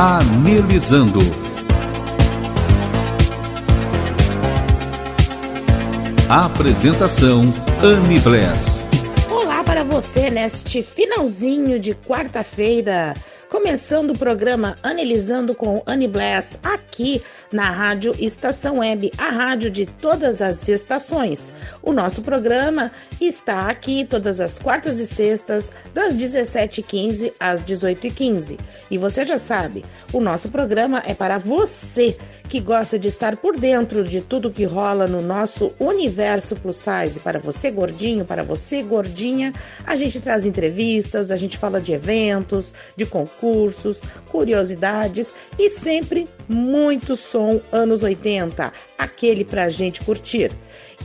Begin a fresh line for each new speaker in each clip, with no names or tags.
Anelizando. Apresentação Anne Bless.
Olá para você neste finalzinho de quarta-feira, começando o programa Analisando com Anne Bless aqui na Rádio Estação Web, a rádio de todas as estações. O nosso programa está aqui todas as quartas e sextas, das 17h15 às 18h15. E você já sabe, o nosso programa é para você que gosta de estar por dentro de tudo que rola no nosso universo plus size. Para você gordinho, para você gordinha, a gente traz entrevistas, a gente fala de eventos, de concursos, curiosidades e sempre muito som anos 80, aquele pra gente curtir.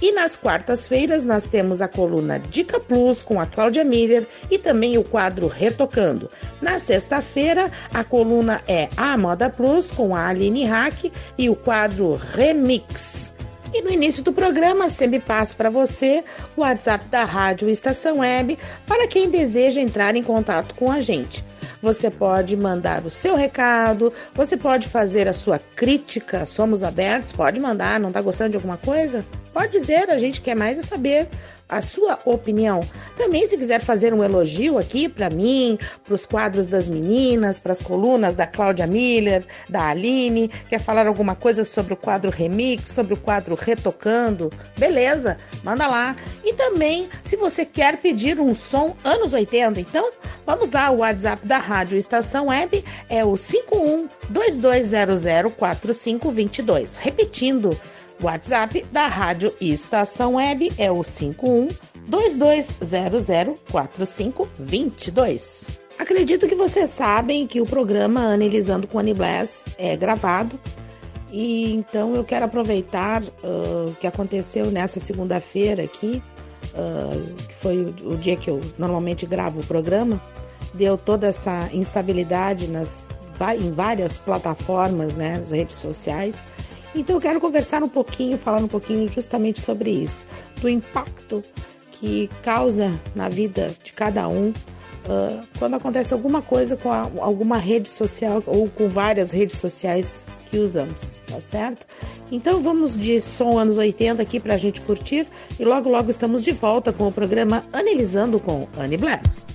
E nas quartas-feiras nós temos a coluna Dica Plus com a Cláudia Miller e também o quadro Retocando. Na sexta-feira, a coluna é A Moda Plus com a Aline Hack e o quadro Remix. E no início do programa, sempre passo para você o WhatsApp da Rádio Estação Web para quem deseja entrar em contato com a gente. Você pode mandar o seu recado, você pode fazer a sua crítica, somos abertos, pode mandar, não está gostando de alguma coisa? Pode dizer, a gente quer mais é saber a sua opinião. Também, se quiser fazer um elogio aqui para mim, para os quadros das meninas, para as colunas da Cláudia Miller, da Aline, quer falar alguma coisa sobre o quadro Remix, sobre o quadro Retocando, beleza, manda lá. E também, se você quer pedir um som anos 80, então vamos lá, o WhatsApp da Estação Web é o 51 2200 4522. Repetindo, WhatsApp da Rádio Estação Web é o 51 22004522. Acredito que vocês sabem que o programa Analisando com Annie Bless é gravado e então eu quero aproveitar uh, o que aconteceu nessa segunda-feira aqui, uh, que foi o, o, dia que eu normalmente gravo o programa, deu toda essa instabilidade nas, em várias plataformas, né, nas redes sociais. Então eu quero conversar um pouquinho, falar um pouquinho justamente sobre isso, do impacto que causa na vida de cada um uh, quando acontece alguma coisa com a, alguma rede social ou com várias redes sociais que usamos, tá certo? Então vamos de som anos 80 aqui pra gente curtir e logo logo estamos de volta com o programa Analisando com Anne Bless.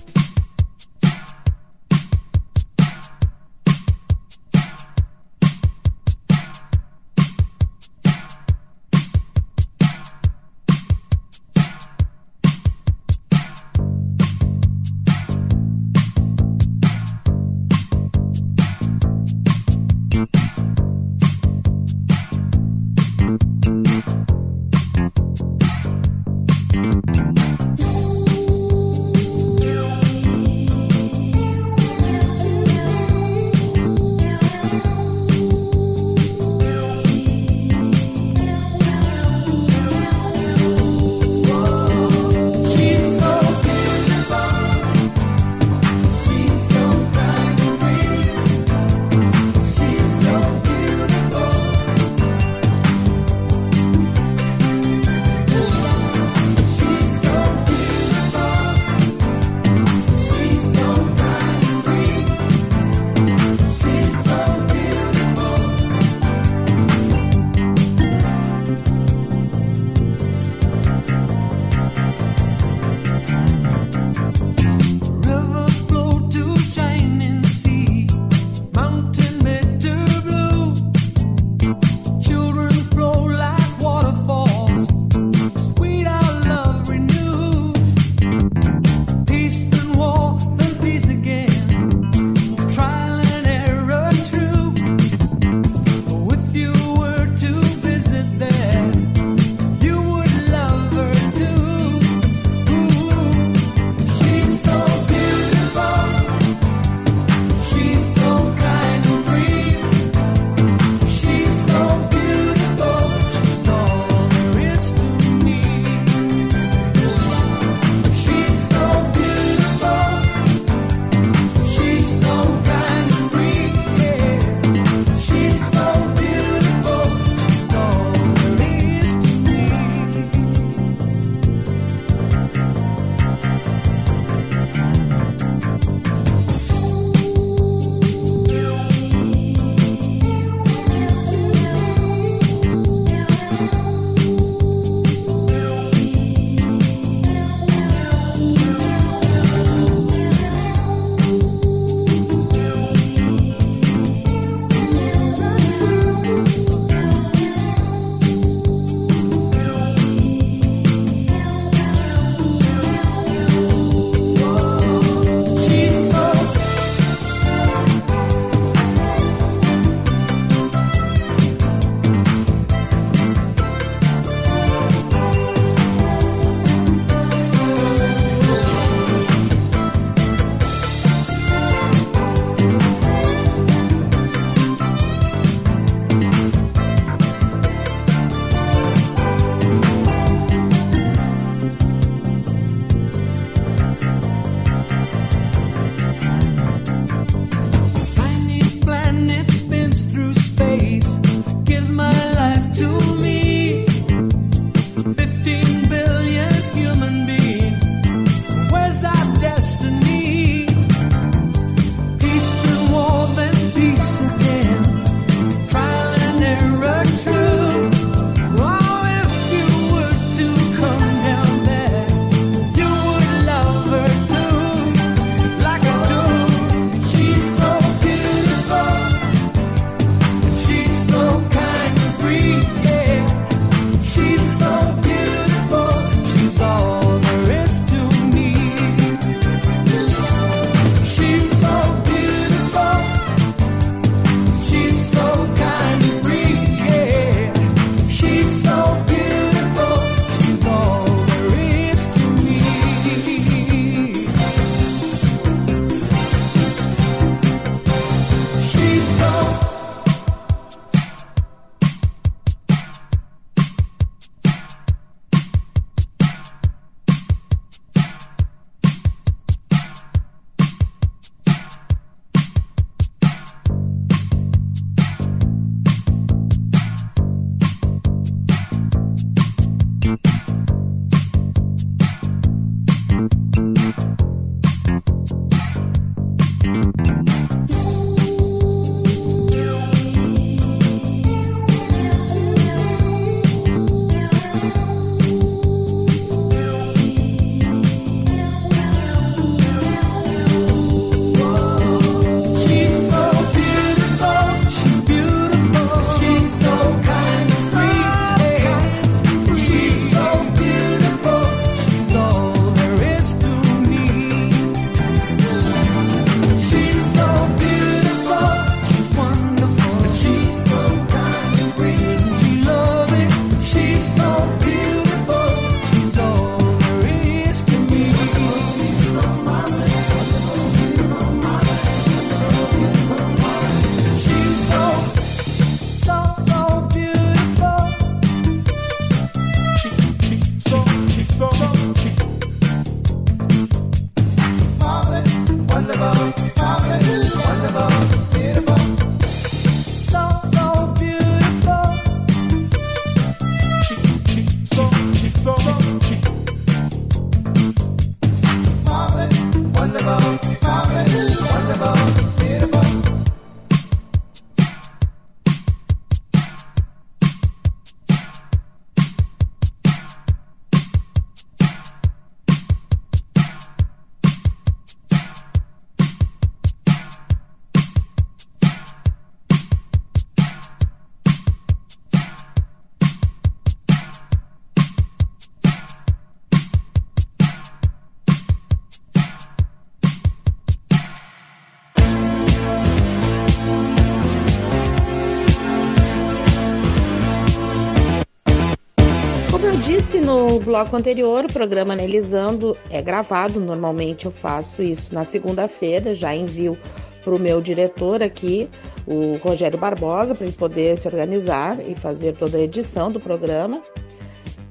No bloco anterior, o programa Analisando é gravado. Normalmente eu faço isso na segunda-feira, já envio para o meu diretor aqui, o Rogério Barbosa, para ele poder se organizar e fazer toda a edição do programa.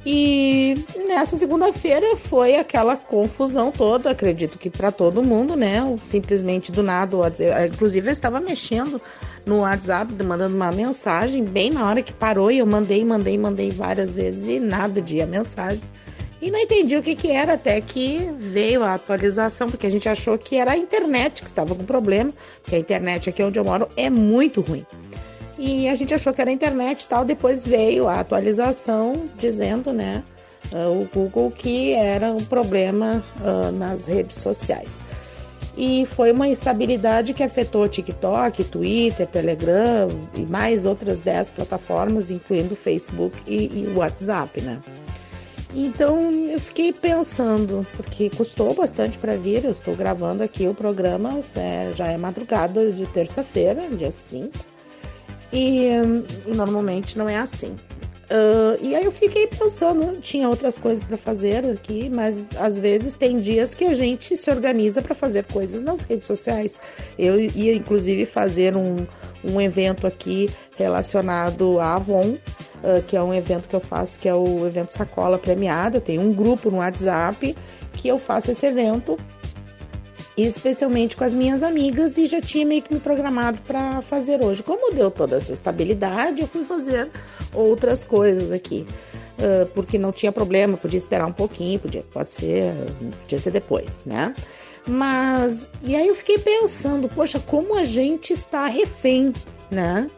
E nessa segunda-feira foi aquela confusão toda, acredito que para todo mundo, né? Simplesmente do nada, inclusive eu estava mexendo no WhatsApp, mandando uma mensagem bem na hora que parou e eu mandei, mandei, mandei várias vezes e nada de a mensagem. E não entendi o que, que era, até que veio a atualização, porque a gente achou que era a internet que estava com problema, porque a internet aqui onde eu moro é muito ruim. E a gente achou que era internet e tal, depois veio a atualização dizendo, né, uh, o Google que era um problema uh, nas redes sociais. E foi uma instabilidade que afetou TikTok, Twitter, Telegram e mais outras 10 plataformas, incluindo Facebook e, e WhatsApp, né? Então eu fiquei pensando, porque custou bastante para vir, eu estou gravando aqui o programa, já é madrugada de terça-feira, dia 5, e hum, normalmente não é assim. Uh, e aí eu fiquei pensando, tinha outras coisas para fazer aqui, mas às vezes tem dias que a gente se organiza para fazer coisas nas redes sociais. Eu ia inclusive fazer um, um evento aqui relacionado à Avon, uh, que é um evento que eu faço, que é o evento Sacola Premiada. Eu tenho um grupo no WhatsApp que eu faço esse evento especialmente com as minhas amigas, e já tinha meio que me programado para fazer hoje. Como deu toda essa estabilidade, eu fui fazer outras coisas aqui. Uh, porque não tinha problema, podia esperar um pouquinho, podia, pode ser, podia ser depois, né? Mas, e aí eu fiquei pensando, poxa, como a gente está refém, né?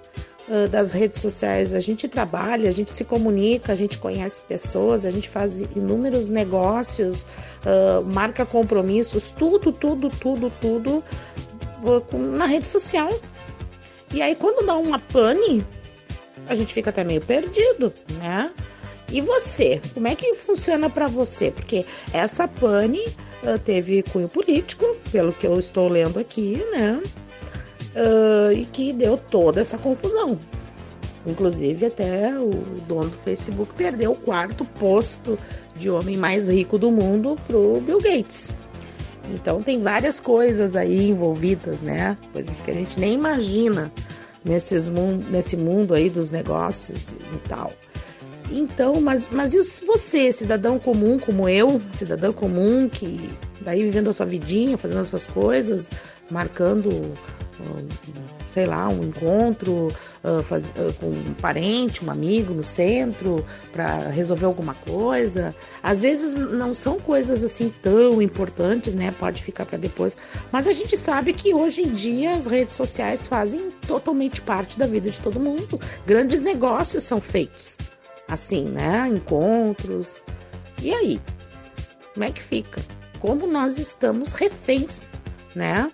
Das redes sociais. A gente trabalha, a gente se comunica, a gente conhece pessoas, a gente faz inúmeros negócios, uh, marca compromissos, tudo, tudo, tudo, tudo uh, na rede social. E aí, quando dá uma pane, a gente fica até meio perdido, né? E você? Como é que funciona para você? Porque essa pane teve cunho político, pelo que eu estou lendo aqui, né? Uh, e que deu toda essa confusão. Inclusive, até o dono do Facebook perdeu o quarto posto de homem mais rico do mundo para o Bill Gates. Então, tem várias coisas aí envolvidas, né? Coisas que a gente nem imagina nesses mundo, nesse mundo aí dos negócios e tal. Então, mas, mas e você, cidadão comum como eu, cidadão comum que daí vivendo a sua vidinha, fazendo as suas coisas, marcando sei lá, um encontro uh, faz, uh, com um parente, um amigo no centro para resolver alguma coisa. Às vezes não são coisas assim tão importantes, né? Pode ficar para depois. Mas a gente sabe que hoje em dia as redes sociais fazem totalmente parte da vida de todo mundo. Grandes negócios são feitos assim, né? Encontros. E aí? Como é que fica? Como nós estamos reféns, né?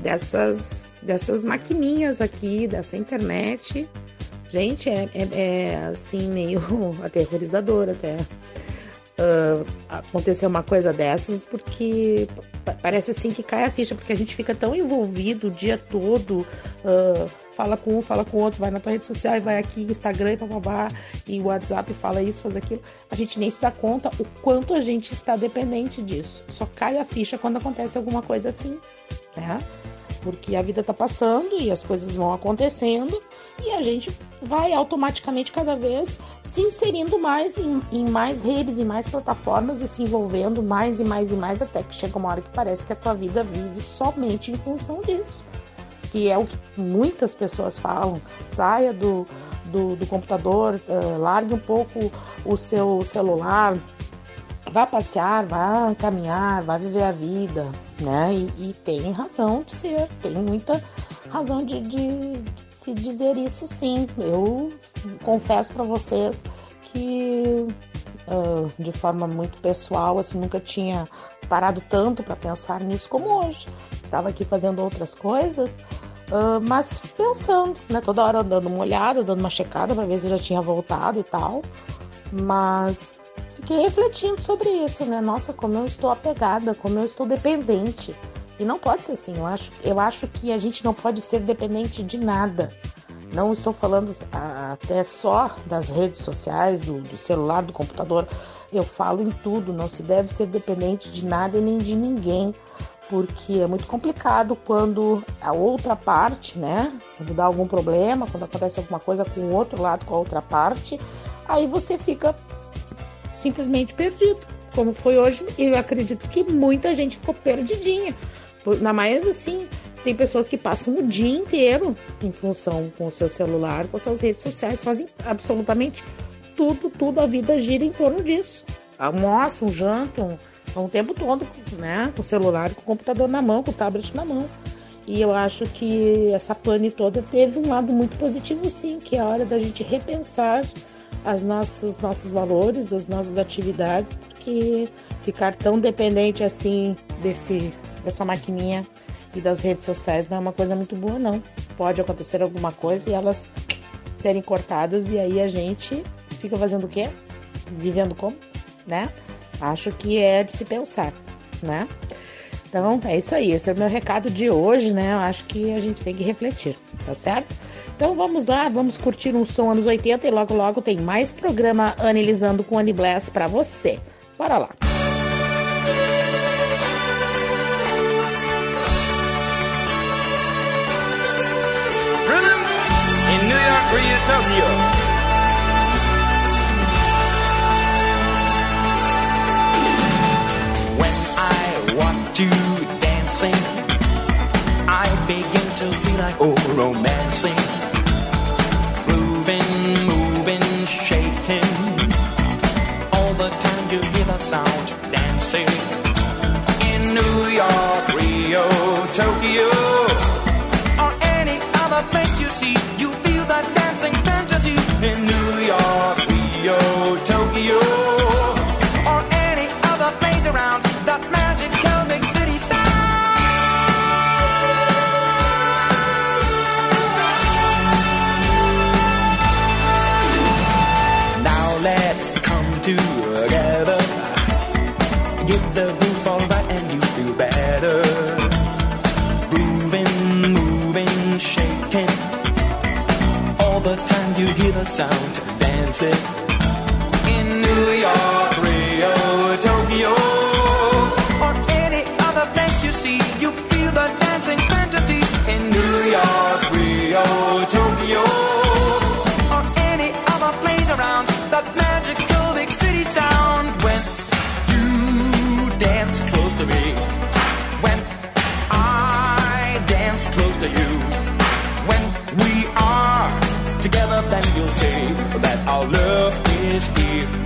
Dessas dessas maquininhas aqui, dessa internet. Gente, é, é, é assim meio aterrorizador até. Uh, acontecer uma coisa dessas, porque parece assim que cai a ficha, porque a gente fica tão envolvido o dia todo, uh, fala com um, fala com outro, vai na tua rede social, vai aqui, Instagram e bababá, e WhatsApp fala isso, faz aquilo. A gente nem se dá conta o quanto a gente está dependente disso. Só cai a ficha quando acontece alguma coisa assim, né? Porque a vida está passando e as coisas vão acontecendo e a gente vai automaticamente cada vez se inserindo mais em, em, mais redes e mais plataformas e se envolvendo mais e mais e mais até que chega uma hora que parece que a tua vida vive somente em função disso. Que é o que muitas pessoas falam. Saia do, do, do computador, uh, largue um pouco o seu celular, vá passear, vá caminhar, vá viver a vida, né? E, e tem razão de ser, tem muita razão de, de, de se dizer isso sim. Eu confesso para vocês que uh, de forma muito pessoal, assim, nunca tinha parado tanto para pensar nisso como hoje. Estava aqui fazendo outras coisas, uh, mas pensando, né? Toda hora dando uma olhada, dando uma checada para ver se já tinha voltado e tal. Mas fiquei refletindo sobre isso, né? Nossa, como eu estou apegada, como eu estou dependente. E não pode ser assim. Eu acho, eu acho que a gente não pode ser dependente de nada. Não estou falando até só das redes sociais, do, do celular, do computador. Eu falo em tudo. Não se deve ser dependente de nada e nem de ninguém porque é muito complicado quando a outra parte, né, quando dá algum problema, quando acontece alguma coisa com o outro lado, com a outra parte, aí você fica simplesmente perdido, como foi hoje, e eu acredito que muita gente ficou perdidinha. Na mais assim, tem pessoas que passam o dia inteiro em função com o seu celular, com suas redes sociais, fazem absolutamente tudo, tudo, a vida gira em torno disso. Almoçam, jantam, o tempo todo, né? Com o celular, com o computador na mão, com o tablet na mão. E eu acho que essa pane toda teve um lado muito positivo, sim, que é a hora da gente repensar as nossas, nossos valores, as nossas atividades, porque ficar tão dependente assim desse, dessa maquininha e das redes sociais não é uma coisa muito boa, não. Pode acontecer alguma coisa e elas serem cortadas e aí a gente fica fazendo o quê? Vivendo como? Né? Acho que é de se pensar, né? Então é isso aí, esse é o meu recado de hoje, né? Eu acho que a gente tem que refletir, tá certo? Então vamos lá, vamos curtir um som anos 80 e logo logo tem mais programa Analisando com Annie Bless para você. Bora lá.
New York, Tokyo. you dancing. I begin to feel like oh romancing, sound, dance it. Then that our love is here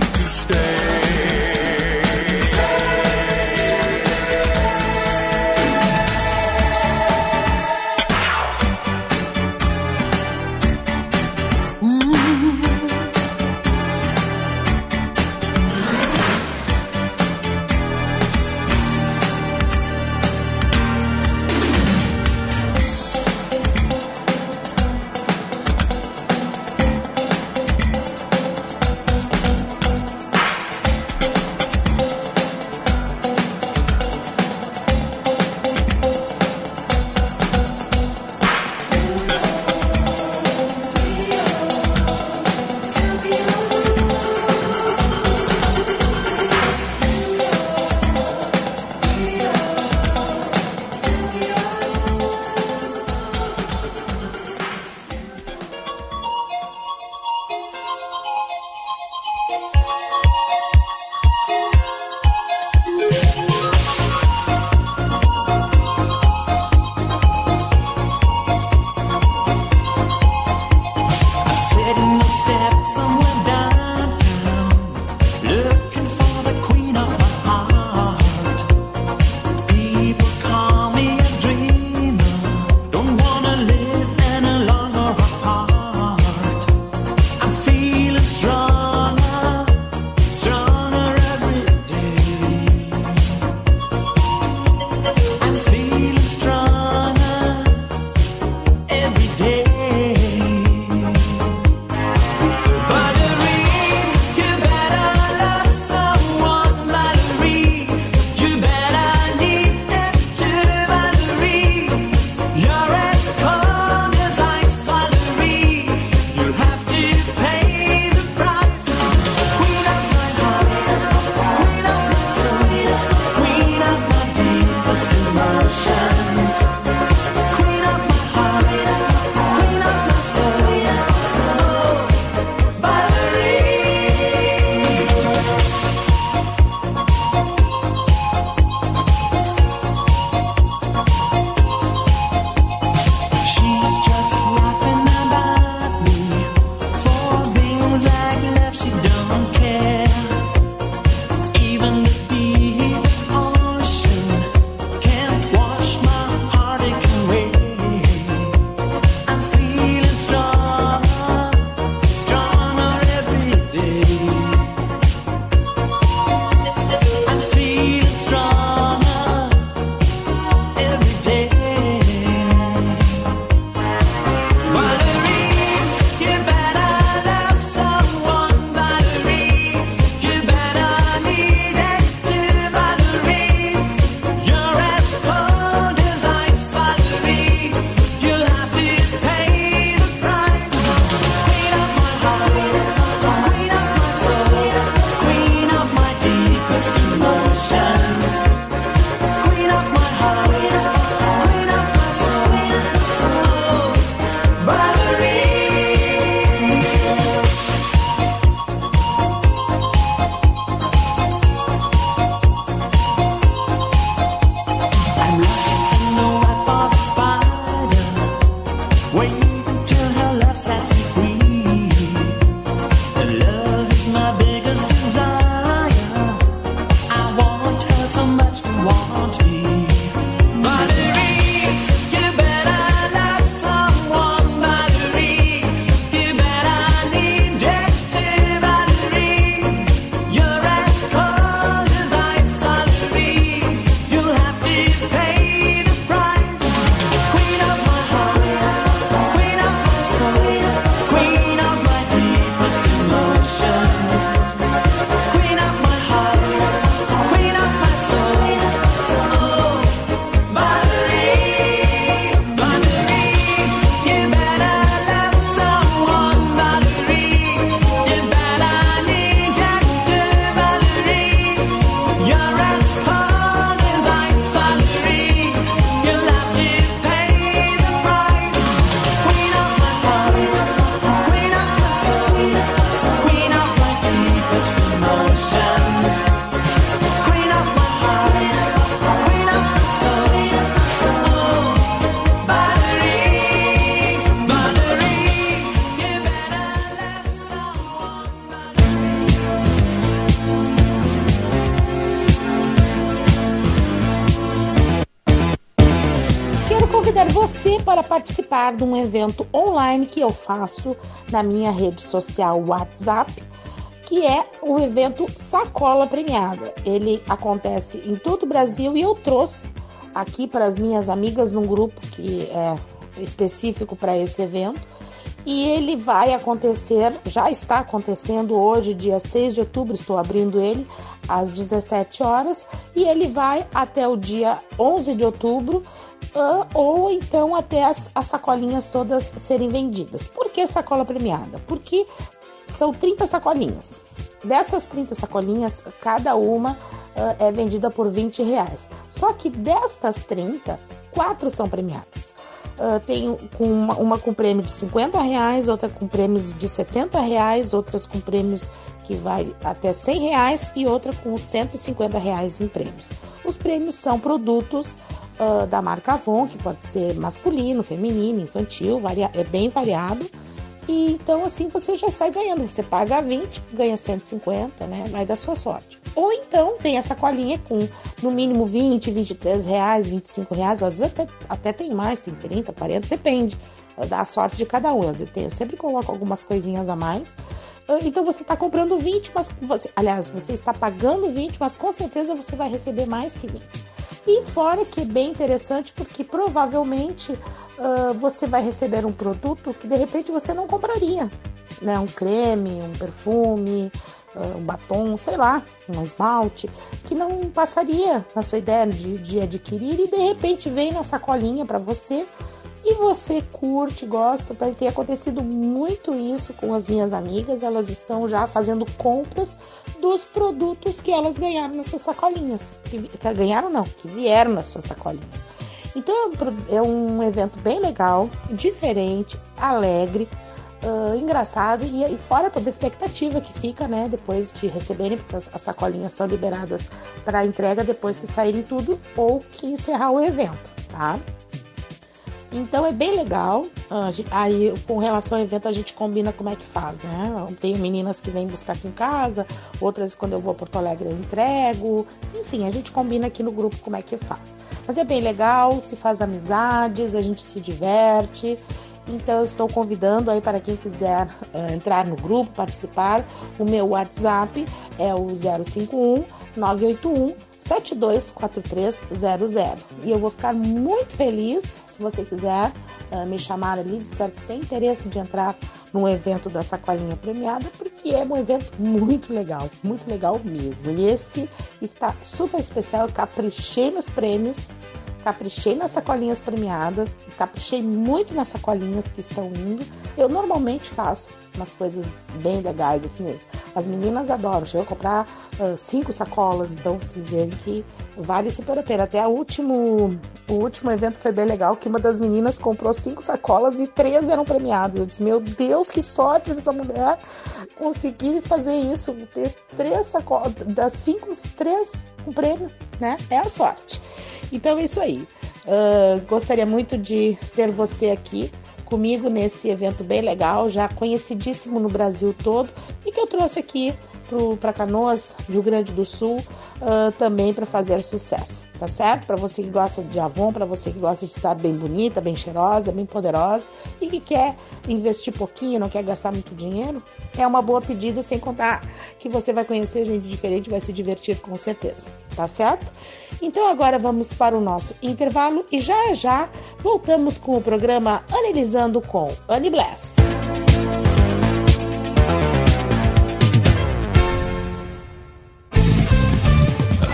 participar de um evento online que eu faço na minha rede social WhatsApp, que é o evento Sacola Premiada. Ele acontece em todo o Brasil e eu trouxe aqui para as minhas amigas num grupo que é específico para esse evento. E ele vai acontecer, já está acontecendo hoje, dia 6 de outubro, estou abrindo ele às 17 horas, e ele vai até o dia 11 de outubro, ou então até as, as sacolinhas todas serem vendidas. Por que sacola premiada? Porque são 30 sacolinhas. Dessas 30 sacolinhas, cada uma uh, é vendida por 20 reais. Só que destas 30, quatro são premiadas. Uh, tem com uma, uma, com prêmio de 50 reais, outra com prêmios de 70 reais, outras com prêmios que vai até 100 reais e outra com 150 reais em prêmios. Os prêmios são produtos uh, da marca Avon, que pode ser masculino, feminino, infantil, varia é bem variado. E então assim você já sai ganhando. Você paga 20, ganha 150, né? Vai da sua sorte. Ou então vem essa colinha com no mínimo 20, 23 reais, 25 reais, às vezes até, até tem mais, tem 30, 40, depende da sorte de cada um. Eu sempre coloco algumas coisinhas a mais. Ah, então você está comprando 20, mas você, aliás, você está pagando 20, mas com certeza você vai receber mais que 20. E fora que é bem interessante, porque provavelmente uh, você vai receber um produto que de repente você não compraria, né? Um creme, um perfume, uh, um batom, sei lá, um esmalte, que não passaria na sua ideia de, de adquirir e de repente vem na sacolinha para você e você curte, gosta, tá? tem acontecido muito isso com as minhas amigas, elas estão já fazendo compras dos produtos que elas ganharam nas suas sacolinhas. Que, que ganharam não, que vieram nas suas sacolinhas. Então é um evento bem legal, diferente, alegre, uh, engraçado e, e, fora toda a expectativa que fica, né, depois de receberem, porque as, as sacolinhas são liberadas para entrega depois que saírem tudo ou que encerrar o evento, tá? Então é bem legal. Aí, com relação ao evento, a gente combina como é que faz, né? Tem meninas que vêm buscar aqui em casa, outras quando eu vou a Porto Alegre eu entrego. Enfim, a gente combina aqui no grupo como é que faz. Mas é bem legal, se faz amizades, a gente se diverte. Então eu estou convidando aí para quem quiser uh, entrar no grupo, participar. O meu WhatsApp é o 051 981 724300. E eu vou ficar muito feliz se você quiser uh, me chamar ali, disser que tem interesse de entrar no evento da Sacolinha Premiada, porque é um evento muito legal, muito legal mesmo. E esse está super especial, eu caprichei nos prêmios, caprichei nas sacolinhas premiadas, caprichei muito nas sacolinhas que estão indo. Eu normalmente faço umas coisas bem legais, assim, as meninas adoram. Chegou a comprar uh, cinco sacolas, então vocês verem que vale super a pena. Até o último, o último evento foi bem legal, que uma das meninas comprou cinco sacolas e três eram premiadas. Eu disse, meu Deus, que sorte dessa mulher conseguir fazer isso, ter três sacolas, das cinco, três um prêmio, né? É a sorte. Então é isso aí. Uh, gostaria muito de ter você aqui comigo nesse evento bem legal, já conhecidíssimo no Brasil todo e que eu trouxe aqui para Canoas, Rio Grande do Sul, uh, também para fazer sucesso, tá certo? Para você que gosta de Avon, para você que gosta de estar bem bonita, bem cheirosa, bem poderosa e que quer investir pouquinho, não quer gastar muito dinheiro, é uma boa pedida, sem contar que você vai conhecer gente diferente, vai se divertir com certeza, tá certo? Então agora vamos para o nosso intervalo e já já voltamos com o programa Analisando com Annie Bless.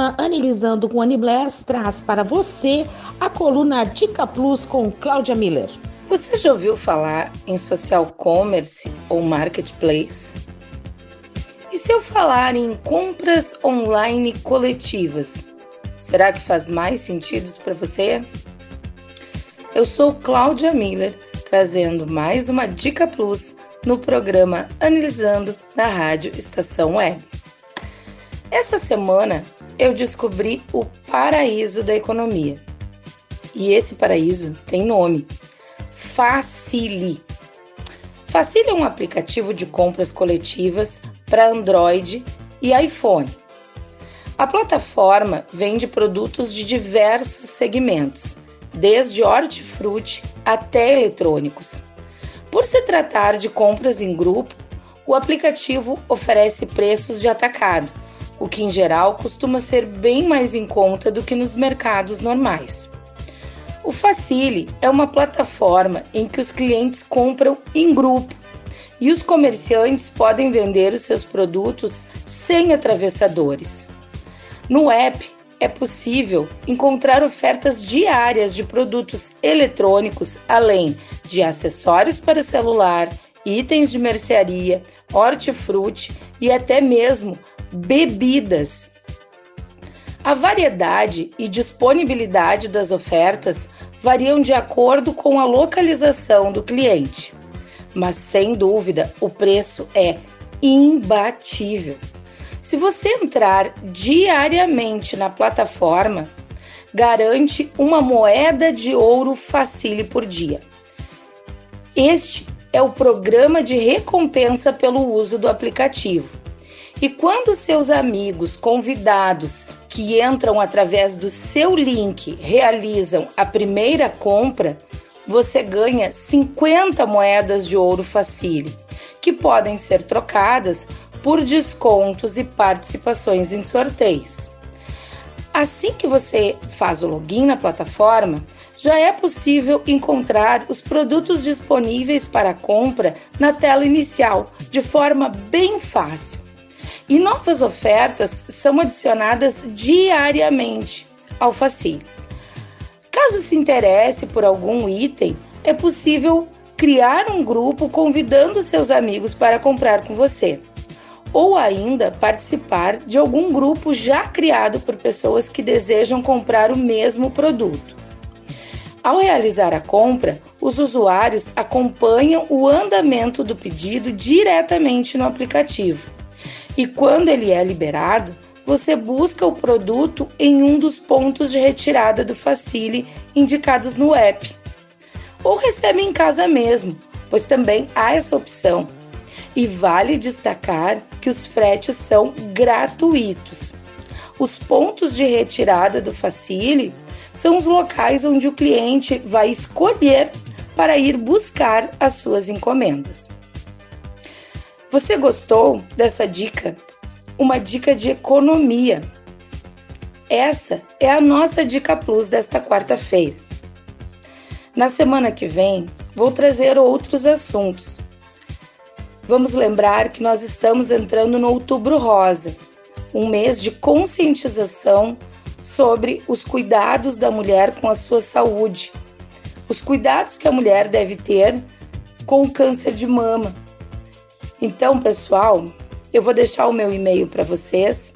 Programa Analisando com Annie Bless traz para você a coluna Dica Plus com Cláudia Miller.
Você já ouviu falar em social commerce ou marketplace? E se eu falar em compras online coletivas, será que faz mais sentido para você? Eu sou Cláudia Miller, trazendo mais uma Dica Plus no programa Analisando da Rádio Estação Web. Essa semana eu descobri o paraíso da economia. E esse paraíso tem nome: Facili. Facili é um aplicativo de compras coletivas para Android e iPhone. A plataforma vende produtos de diversos segmentos, desde hortifruti até eletrônicos. Por se tratar de compras em grupo, o aplicativo oferece preços de atacado, o que em geral costuma ser bem mais em conta do que nos mercados normais. O Facile é uma plataforma em que os clientes compram em grupo e os comerciantes podem vender os seus produtos sem atravessadores. No app, é possível encontrar ofertas diárias de produtos eletrônicos, além de acessórios para celular, itens de mercearia, hortifruti e até mesmo bebidas. A variedade e disponibilidade das ofertas variam de acordo com a localização do cliente, mas sem dúvida o preço é imbatível. Se você entrar diariamente na plataforma, garante uma moeda de ouro facile por dia. Este é o programa de recompensa pelo uso do aplicativo. E quando seus amigos convidados que entram através do seu link realizam a primeira compra, você ganha 50 moedas de ouro facile, que podem ser trocadas por descontos e participações em sorteios. Assim que você faz o login na plataforma, já é possível encontrar os produtos disponíveis para compra na tela inicial, de forma bem fácil. E novas ofertas são adicionadas diariamente ao Facil. Caso se interesse por algum item, é possível criar um grupo convidando seus amigos para comprar com você ou ainda participar de algum grupo já criado por pessoas que desejam comprar o mesmo produto. Ao realizar a compra, os usuários acompanham o andamento do pedido diretamente no aplicativo. E quando ele é liberado, você busca o produto em um dos pontos de retirada do Facile indicados no app. Ou recebe em casa mesmo, pois também há essa opção e vale destacar que os fretes são gratuitos. Os pontos de retirada do Facile são os locais onde o cliente vai escolher para ir buscar as suas encomendas. Você gostou dessa dica? Uma dica de economia. Essa é a nossa dica plus desta quarta-feira. Na semana que vem, vou trazer outros assuntos Vamos lembrar que nós estamos entrando no Outubro Rosa, um mês de conscientização sobre os cuidados da mulher com a sua saúde, os cuidados que a mulher deve ter com o câncer de mama. Então, pessoal, eu vou deixar o meu e-mail para vocês,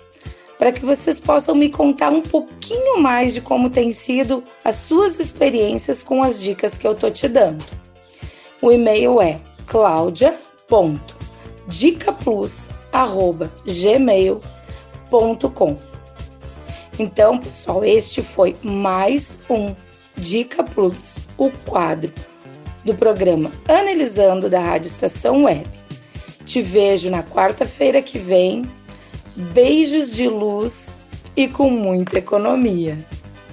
para que vocês possam me contar um pouquinho mais de como tem sido as suas experiências com as dicas que eu tô te dando. O e-mail é claudia dicaplus@gmail.com. Então, pessoal, este foi mais um Dica Plus, o quadro do programa Analisando da Rádio Estação Web. Te vejo na quarta-feira que vem. Beijos de luz e com muita economia.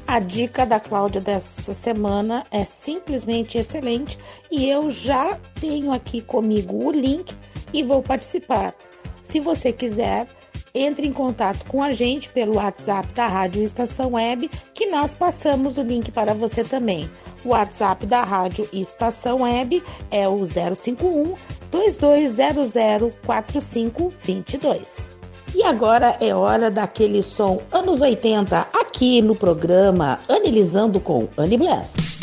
A dica da Cláudia dessa semana é simplesmente excelente e eu já tenho aqui comigo o link e vou participar. Se você quiser, entre em contato com a gente pelo WhatsApp da Rádio Estação Web, que nós passamos o link para você também. O WhatsApp da Rádio Estação Web é o 051 2200 4522. E agora é hora daquele som anos 80 aqui no programa Analisando com Annie Bless.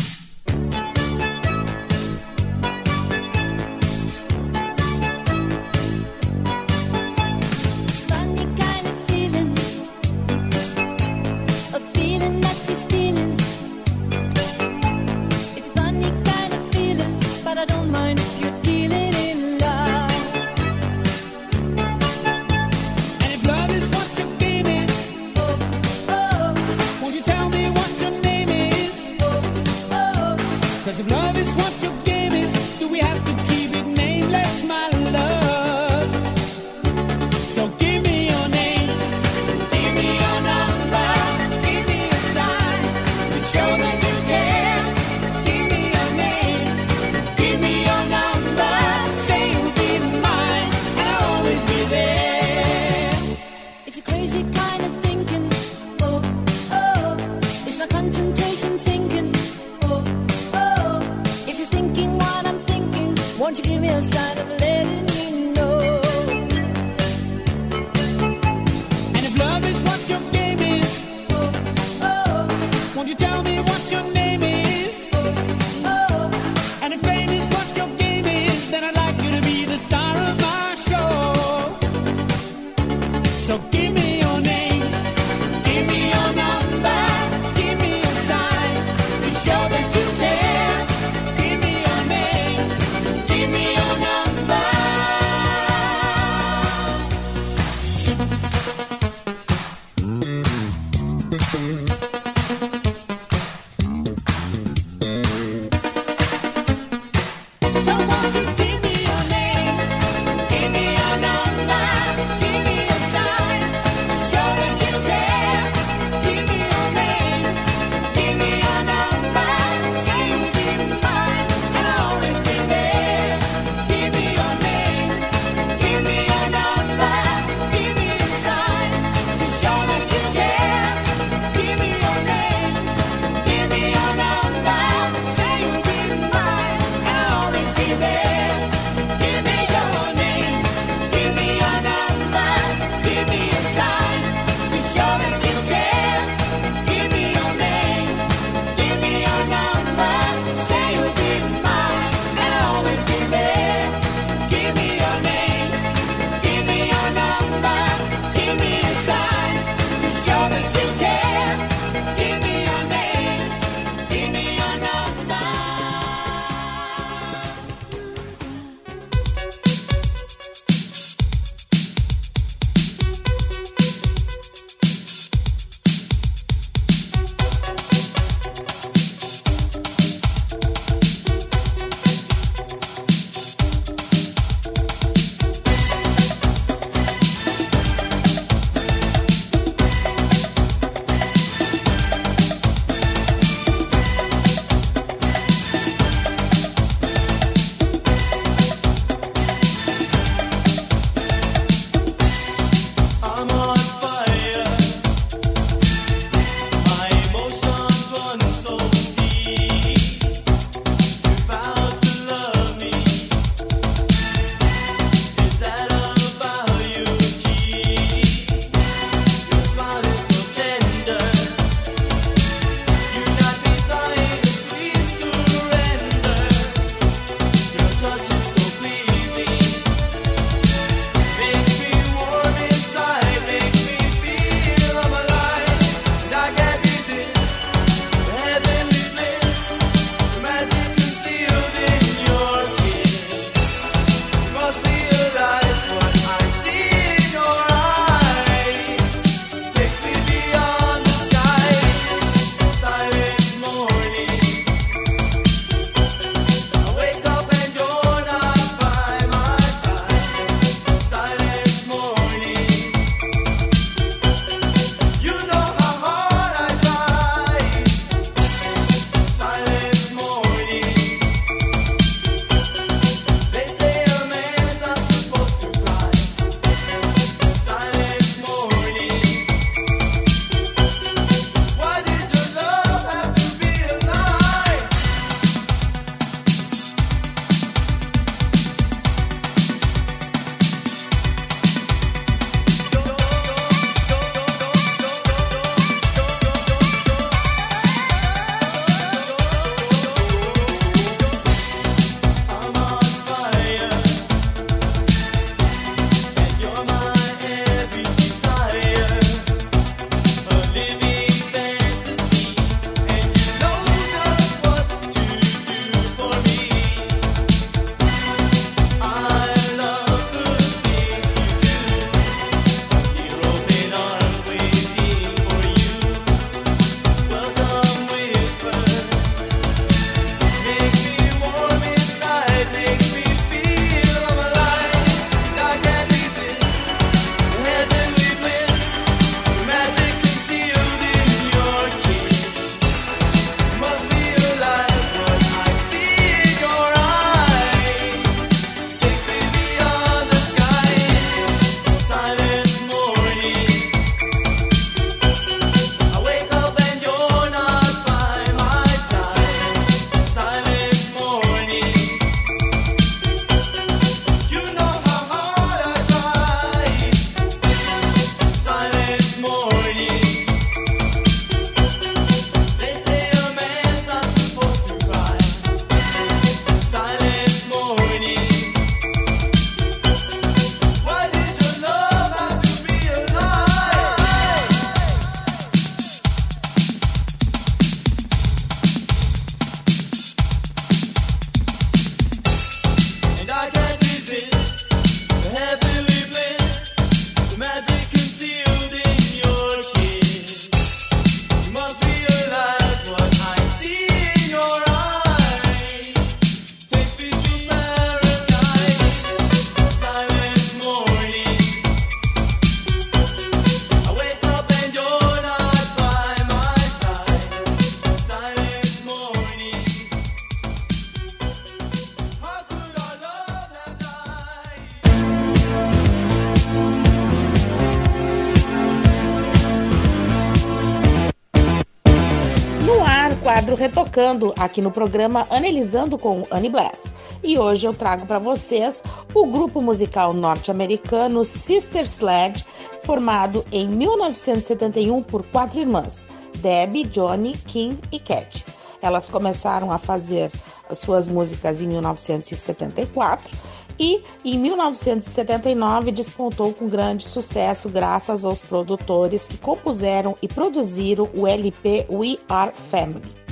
Aqui no programa Analisando com Annie Bless. E hoje eu trago para vocês o grupo musical norte-americano Sister Sledge, formado em 1971 por quatro irmãs, Debbie, Johnny, Kim e Cat. Elas começaram a fazer suas músicas em 1974 e em 1979 despontou com grande sucesso graças aos produtores que compuseram e produziram o LP We Are Family.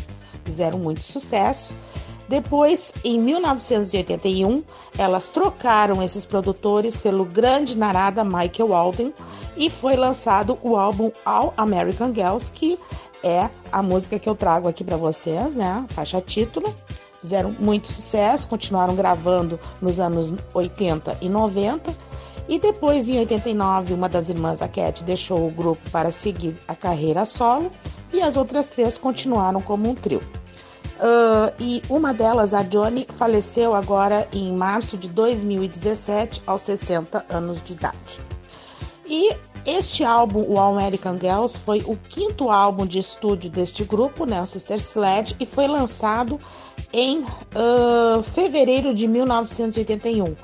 Fizeram muito sucesso. Depois, em 1981, elas trocaram esses produtores pelo grande narada Michael Walden e foi lançado o álbum All American Girls, que é a música que eu trago aqui para vocês, né? Faixa título fizeram muito sucesso, continuaram gravando nos anos 80 e 90. E depois, em 89, uma das irmãs, a Cat, deixou o grupo para seguir a carreira solo e as outras três continuaram como um trio. Uh, e uma delas, a Johnny, faleceu agora em março de 2017, aos 60 anos de idade. E este álbum, o All American Girls, foi o quinto álbum de estúdio deste grupo, né, o Sister Sledge, e foi lançado em uh, fevereiro de 1981.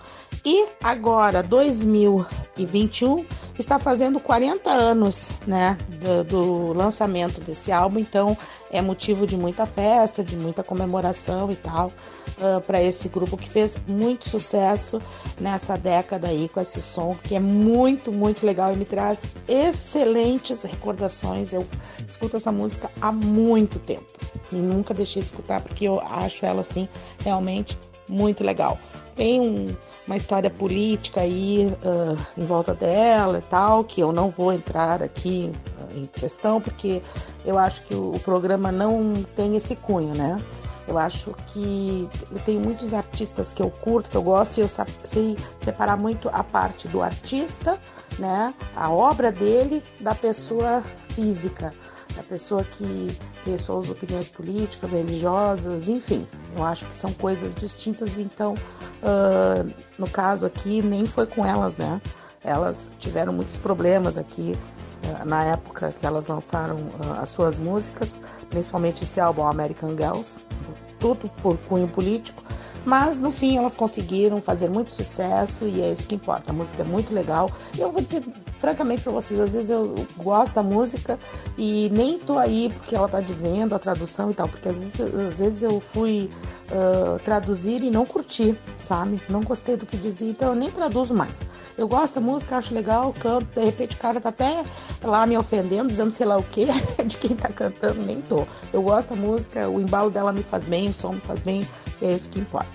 E agora, 2021, está fazendo 40 anos né, do, do lançamento desse álbum, então é motivo de muita festa, de muita comemoração e tal, uh, para esse grupo que fez muito sucesso nessa década aí com esse som, que é muito, muito legal e me traz excelentes recordações. Eu escuto essa música há muito tempo e nunca deixei de escutar porque eu acho ela assim realmente muito legal. Tem um, uma história política aí uh, em volta dela e tal, que eu não vou entrar aqui uh, em questão, porque eu acho que o, o, programa não tem esse cunho, né? Eu acho que eu tenho muitos artistas que eu curto, que eu gosto, e eu sei separar muito a parte do artista, né? A obra dele da pessoa física a pessoa que tem suas opiniões políticas, religiosas, enfim, eu acho que são coisas distintas. Então, uh, no caso aqui, nem foi com elas, né? Elas tiveram muitos problemas aqui uh, na época que elas lançaram uh, as suas músicas, principalmente esse álbum American Girls, tudo por cunho político. Mas no fim elas conseguiram fazer muito sucesso e é isso que importa. A música é muito legal. E eu vou dizer francamente para vocês, às vezes eu gosto da música e nem tô aí porque ela tá dizendo a tradução e tal, porque às vezes, às vezes eu fui uh, traduzir e não curti, sabe? Não gostei do que dizia, então eu nem traduzo mais. Eu gosto da música, acho legal, canto, de repente o cara tá até lá me ofendendo, dizendo sei lá o que de quem tá cantando, nem tô. Eu gosto da música, o embalo dela me faz bem, o som me faz bem, é isso que importa.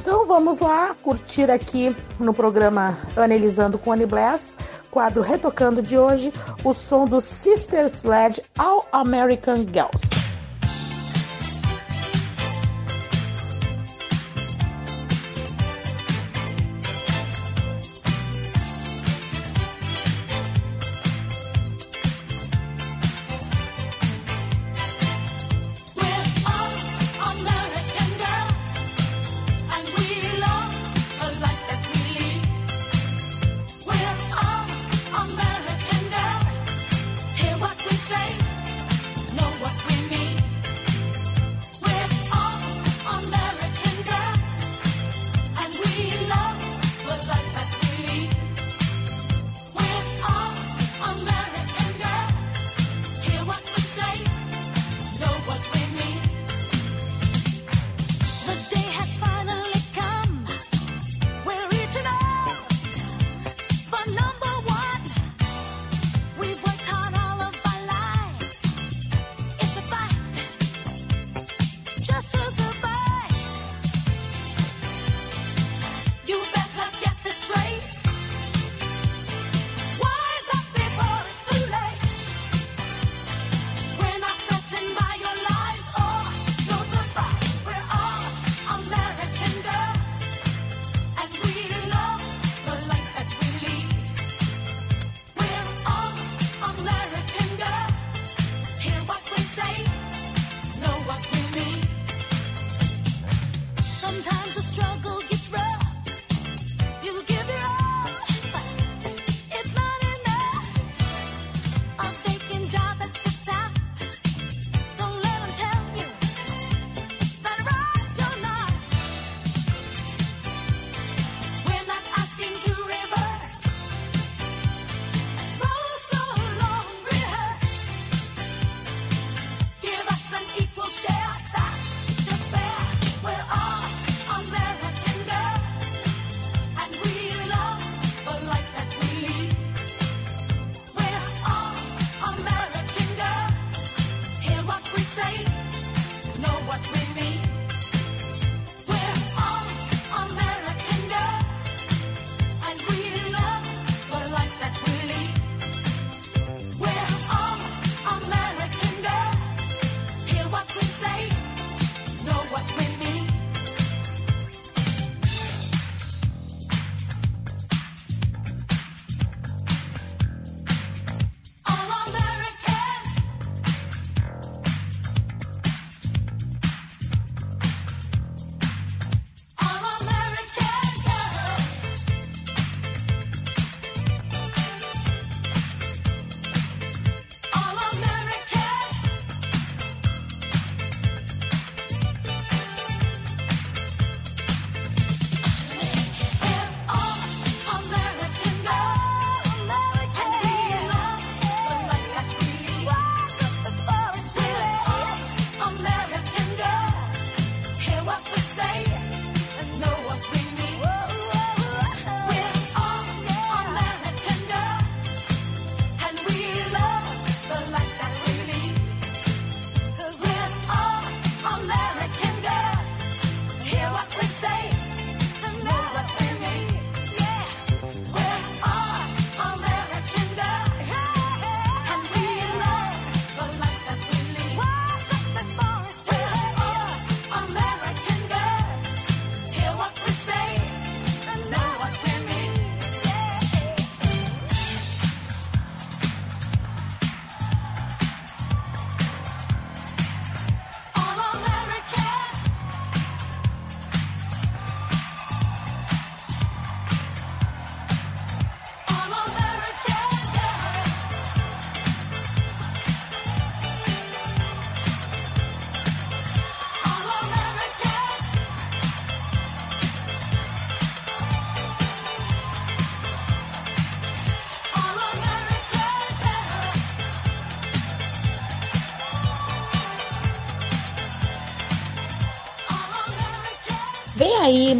Então vamos lá curtir aqui no programa Analisando com Annie Bless, quadro Retocando de hoje, o som do Sister Sledge All American Girls.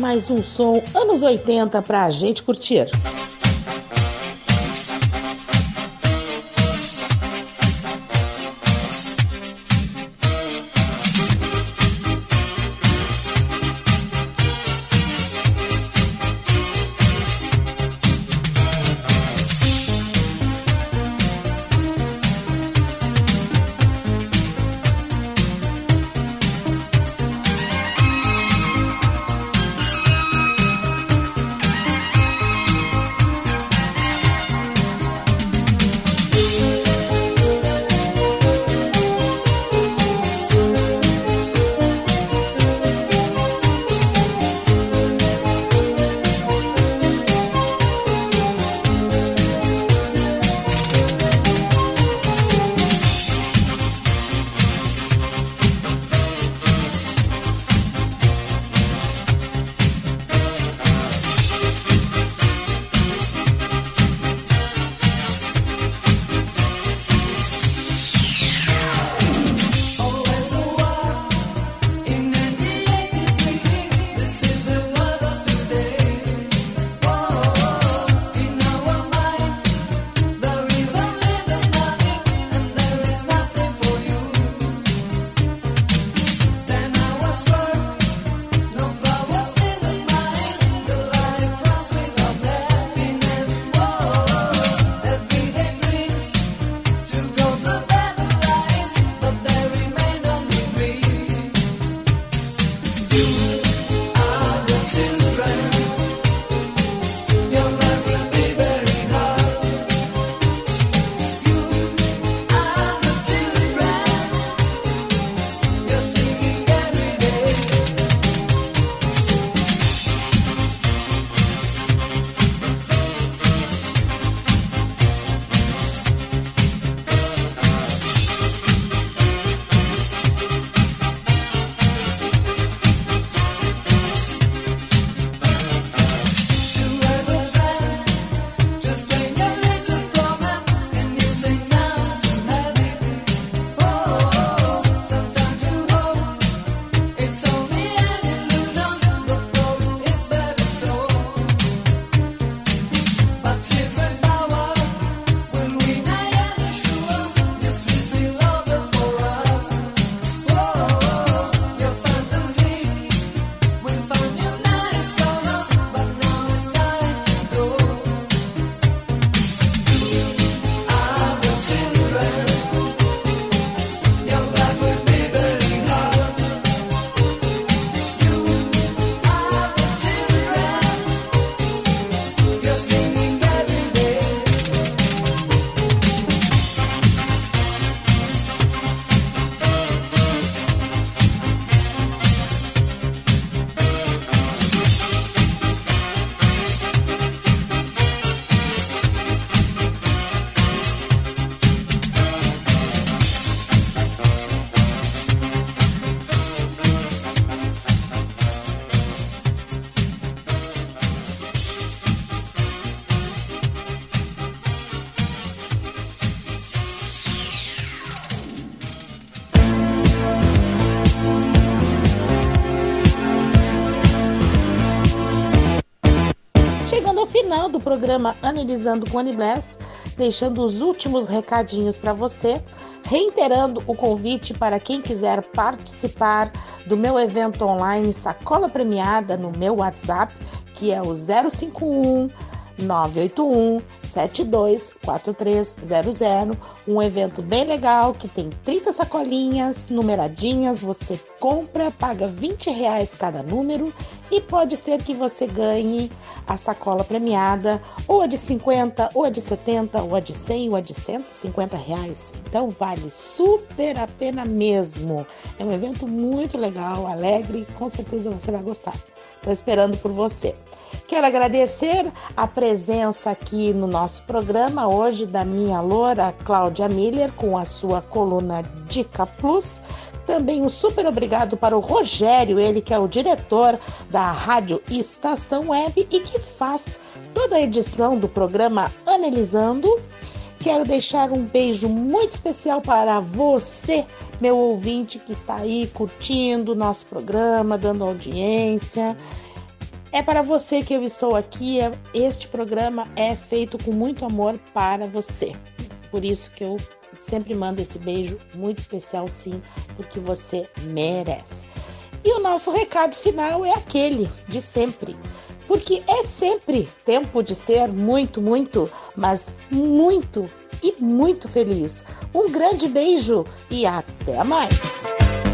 Mais um som anos 80 pra gente curtir. Programa Analisando com Annie Bless, deixando os últimos recadinhos para você, reiterando o convite para quem quiser participar do meu evento online Sacola Premiada no meu WhatsApp, que é o 051 981 724300, um evento bem legal que tem 30 sacolinhas numeradinhas, você compra, paga 20 reais cada número e pode ser que você ganhe a sacola premiada, ou a de 50, ou a de 70, ou a de 100, ou a de 150 reais. Então vale super a pena mesmo. É um evento muito legal, alegre, com certeza você vai gostar. Estou esperando por você. Quero agradecer a presença aqui no nosso programa hoje da minha loura Cláudia Miller com a sua coluna Dica Plus. Também um super obrigado para o Rogério, ele que é o diretor da Rádio Estação Web e que faz toda a edição do programa Analisando. Quero deixar um beijo muito especial para você, meu ouvinte que está aí curtindo o nosso programa, dando audiência. É para você que eu estou aqui. É, este programa é feito com muito amor para você. Por isso que eu sempre mando esse beijo muito especial, sim, porque você merece. E o nosso recado final é aquele de sempre. Porque é sempre tempo de ser muito, muito, mas muito e muito feliz. Um grande beijo e até mais!